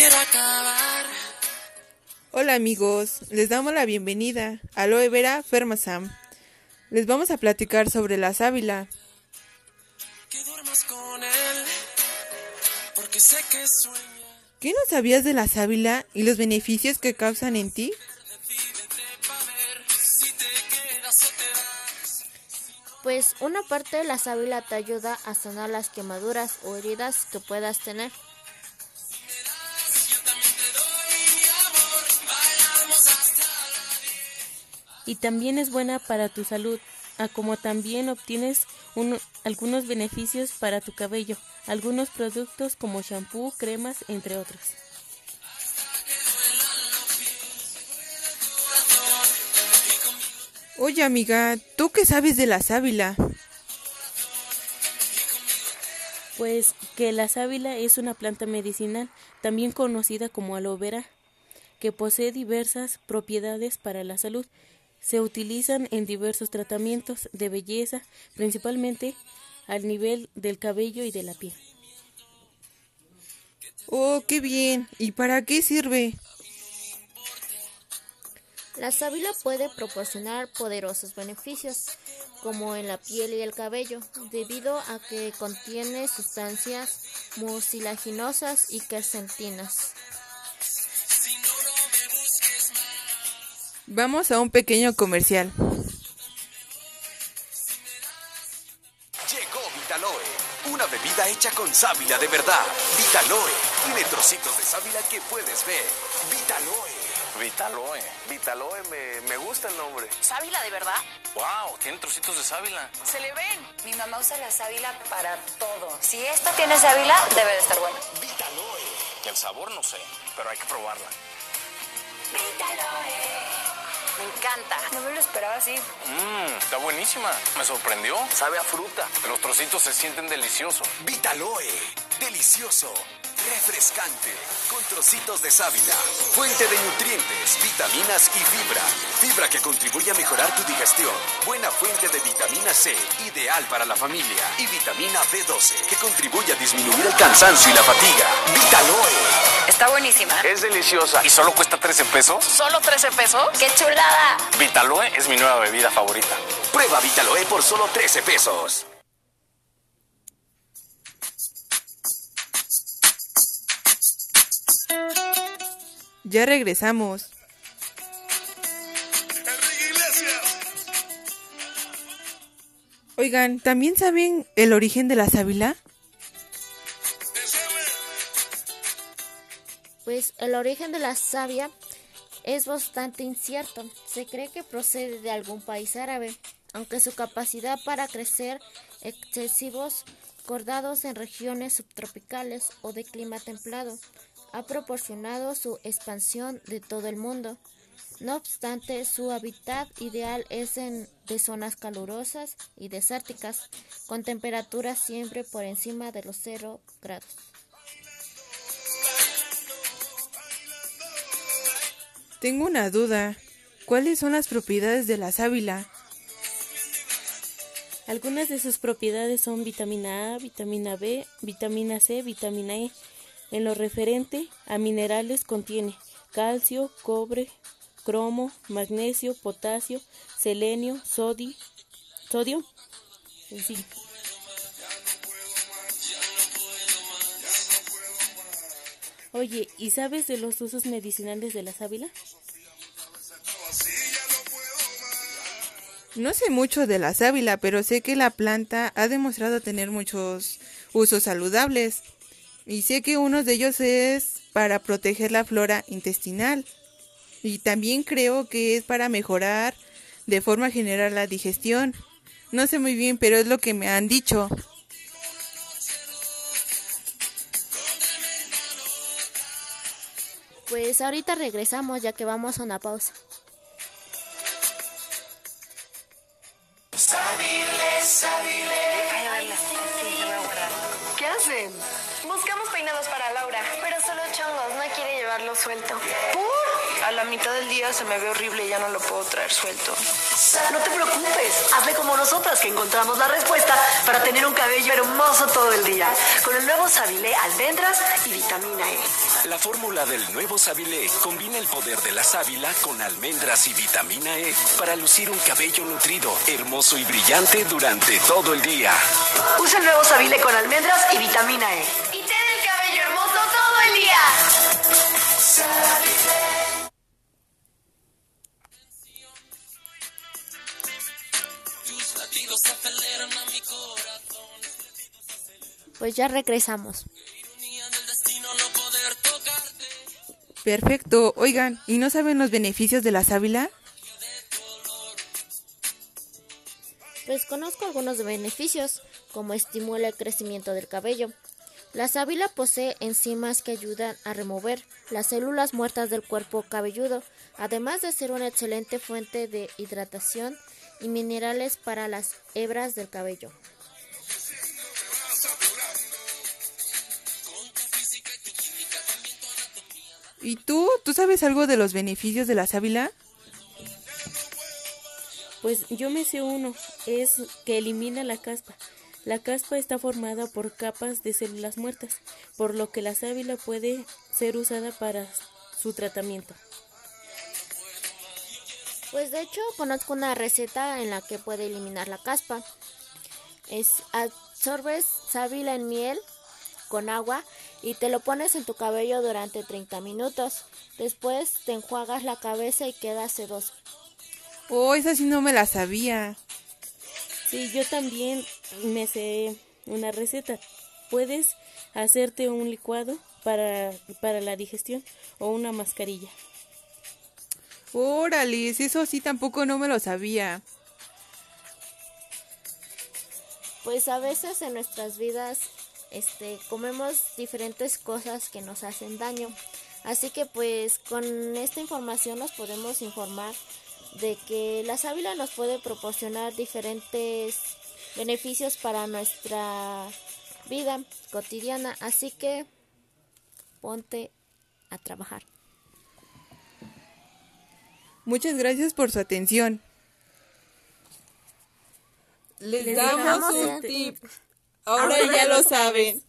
quiero acabar. Hola amigos, les damos la bienvenida a Aloe Vera Fermasam. Les vamos a platicar sobre la sábila. Que duermas con él, porque sé que sueña. ¿Qué no sabías de la sábila y los beneficios que causan en ti? Pues una parte de la sábila te ayuda a sanar las quemaduras o heridas que puedas tener. Y también es buena para tu salud, a como también obtienes un- algunos beneficios para tu cabello, algunos productos como shampoo, cremas, entre otros. Oye amiga, ¿tú qué sabes de la sábila? Pues que la sábila es una planta medicinal, también conocida como aloe vera, que posee diversas propiedades para la salud. Se utilizan en diversos tratamientos de belleza, principalmente al nivel del cabello y de la piel. Oh, qué bien. ¿Y para qué sirve? La sábila puede proporcionar poderosos beneficios, como en la piel y el cabello, debido a que contiene sustancias mucilaginosas y quercentinas. Vamos a un pequeño comercial. Llegó Vitaloe, una bebida hecha con sábila de verdad. Vitaloe tiene trocitos de sábila que puedes ver. Vitaloe. Vitaloe. Vitaloe, me, me gusta el nombre. ¿Sábila de verdad? ¡Wow! Tiene trocitos de sábila. Se le ven. Mi mamá usa la sábila para todo. Si esto tiene sábila, debe de estar bueno. El sabor no sé, pero hay que probarla. Me encanta. No me lo esperaba así. Mmm, está buenísima. Me sorprendió. Sabe a fruta. Los trocitos se sienten deliciosos. Vitaloe. Delicioso. Refrescante. Con trocitos de sábila. Fuente de nutrientes, vitaminas y fibra. Fibra que contribuye a mejorar tu digestión. Buena fuente de vitamina C. Ideal para la familia. Y vitamina B12 que contribuye a disminuir el cansancio y la fatiga. Vitaloe. Está buenísima. Es deliciosa. ¿Y solo cuesta 13 pesos? ¿Solo 13 pesos? ¡Qué chulada! Vitaloe es mi nueva bebida favorita. Prueba Vitaloe por solo 13 pesos. Ya regresamos. Oigan, ¿también saben el origen de la sábila? Pues el origen de la savia es bastante incierto. Se cree que procede de algún país árabe, aunque su capacidad para crecer excesivos cordados en regiones subtropicales o de clima templado ha proporcionado su expansión de todo el mundo. No obstante, su hábitat ideal es en de zonas calurosas y desérticas, con temperaturas siempre por encima de los 0 grados. Tengo una duda. ¿Cuáles son las propiedades de la sábila? Algunas de sus propiedades son vitamina A, vitamina B, vitamina C, vitamina E. En lo referente a minerales contiene calcio, cobre, cromo, magnesio, potasio, selenio, sodio, sodio zinc. Oye, ¿y sabes de los usos medicinales de la sábila? No sé mucho de la sábila, pero sé que la planta ha demostrado tener muchos usos saludables. Y sé que uno de ellos es para proteger la flora intestinal. Y también creo que es para mejorar de forma general la digestión. No sé muy bien, pero es lo que me han dicho. Pues ahorita regresamos ya que vamos a una pausa. ¿Qué hacen? Para Laura. Pero solo chongos, no quiere llevarlo suelto. ¿Por? A la mitad del día se me ve horrible y ya no lo puedo traer suelto. No te preocupes, hazle como nosotras que encontramos la respuesta para tener un cabello hermoso todo el día. Con el nuevo Sabilé Almendras y Vitamina E. La fórmula del nuevo Sábile combina el poder de la sábila con almendras y vitamina E para lucir un cabello nutrido, hermoso y brillante durante todo el día. Usa el nuevo Sabile con almendras y vitamina E. Pues ya regresamos. Perfecto. Oigan, ¿y no saben los beneficios de la sábila? Pues conozco algunos beneficios, como estimula el crecimiento del cabello. La sábila posee enzimas que ayudan a remover las células muertas del cuerpo cabelludo, además de ser una excelente fuente de hidratación y minerales para las hebras del cabello. ¿Y tú? ¿Tú sabes algo de los beneficios de la sábila? Pues yo me sé uno, es que elimina la caspa. La caspa está formada por capas de células muertas, por lo que la sábila puede ser usada para su tratamiento. Pues de hecho conozco una receta en la que puede eliminar la caspa. Es absorbes sábila en miel con agua y te lo pones en tu cabello durante 30 minutos. Después te enjuagas la cabeza y queda sedoso. Oh, esa sí no me la sabía. Sí, yo también me sé una receta. Puedes hacerte un licuado para, para la digestión o una mascarilla. Órale, eso sí tampoco no me lo sabía. Pues a veces en nuestras vidas este comemos diferentes cosas que nos hacen daño. Así que pues con esta información nos podemos informar de que la sábila nos puede proporcionar diferentes beneficios para nuestra vida cotidiana. Así que ponte a trabajar. Muchas gracias por su atención. Les, Les damos un tip. Ahora ya lo saben.